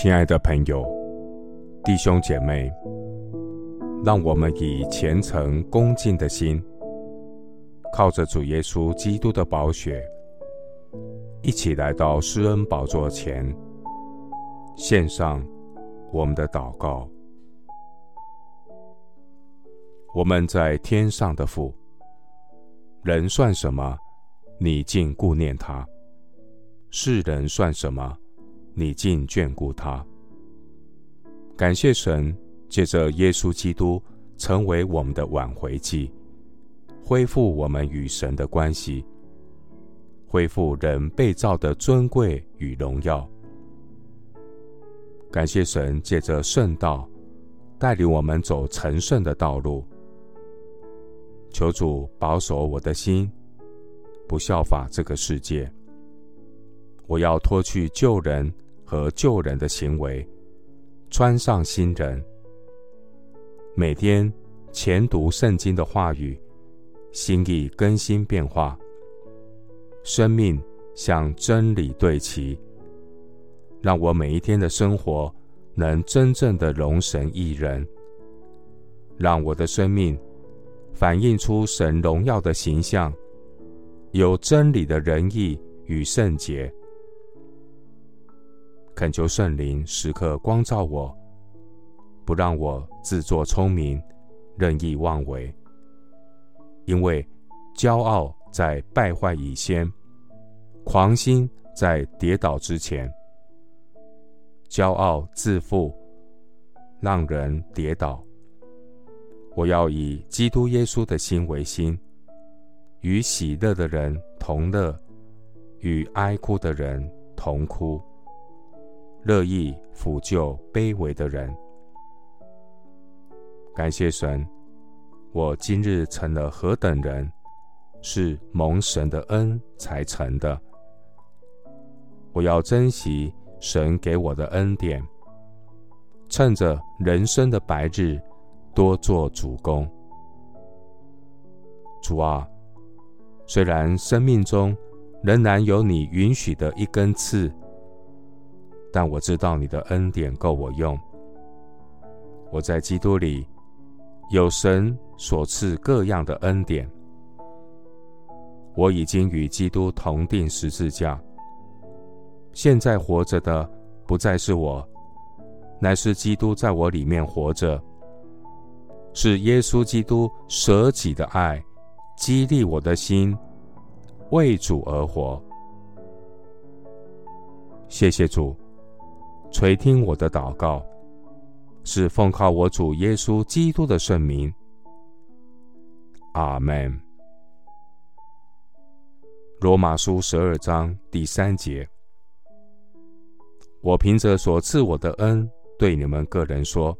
亲爱的朋友、弟兄姐妹，让我们以虔诚恭敬的心，靠着主耶稣基督的宝血，一起来到施恩宝座前，献上我们的祷告。我们在天上的父，人算什么？你竟顾念他；世人算什么？你竟眷顾他。感谢神，借着耶稣基督成为我们的挽回祭，恢复我们与神的关系，恢复人被造的尊贵与荣耀。感谢神，借着圣道带领我们走成圣的道路。求主保守我的心，不效法这个世界。我要脱去旧人。和救人的行为，穿上新人。每天前读圣经的话语，心意更新变化，生命向真理对齐。让我每一天的生活能真正的荣神益人，让我的生命反映出神荣耀的形象，有真理的仁义与圣洁。恳求圣灵时刻光照我，不让我自作聪明、任意妄为。因为骄傲在败坏以先，狂心在跌倒之前。骄傲自负，让人跌倒。我要以基督耶稣的心为心，与喜乐的人同乐，与哀哭的人同哭。乐意抚救卑微的人。感谢神，我今日成了何等人，是蒙神的恩才成的。我要珍惜神给我的恩典，趁着人生的白日，多做主工。主啊，虽然生命中仍然有你允许的一根刺。但我知道你的恩典够我用。我在基督里有神所赐各样的恩典。我已经与基督同钉十字架。现在活着的不再是我，乃是基督在我里面活着。是耶稣基督舍己的爱激励我的心，为主而活。谢谢主。垂听我的祷告，是奉靠我主耶稣基督的圣名。阿门。罗马书十二章第三节：我凭着所赐我的恩，对你们个人说，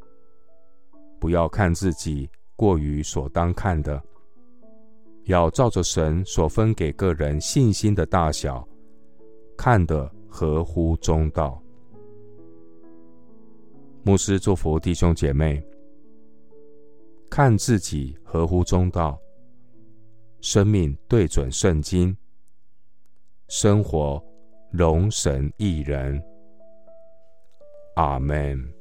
不要看自己过于所当看的，要照着神所分给个人信心的大小，看得合乎中道。牧师祝福弟兄姐妹，看自己合乎中道，生命对准圣经，生活荣神益人。阿门。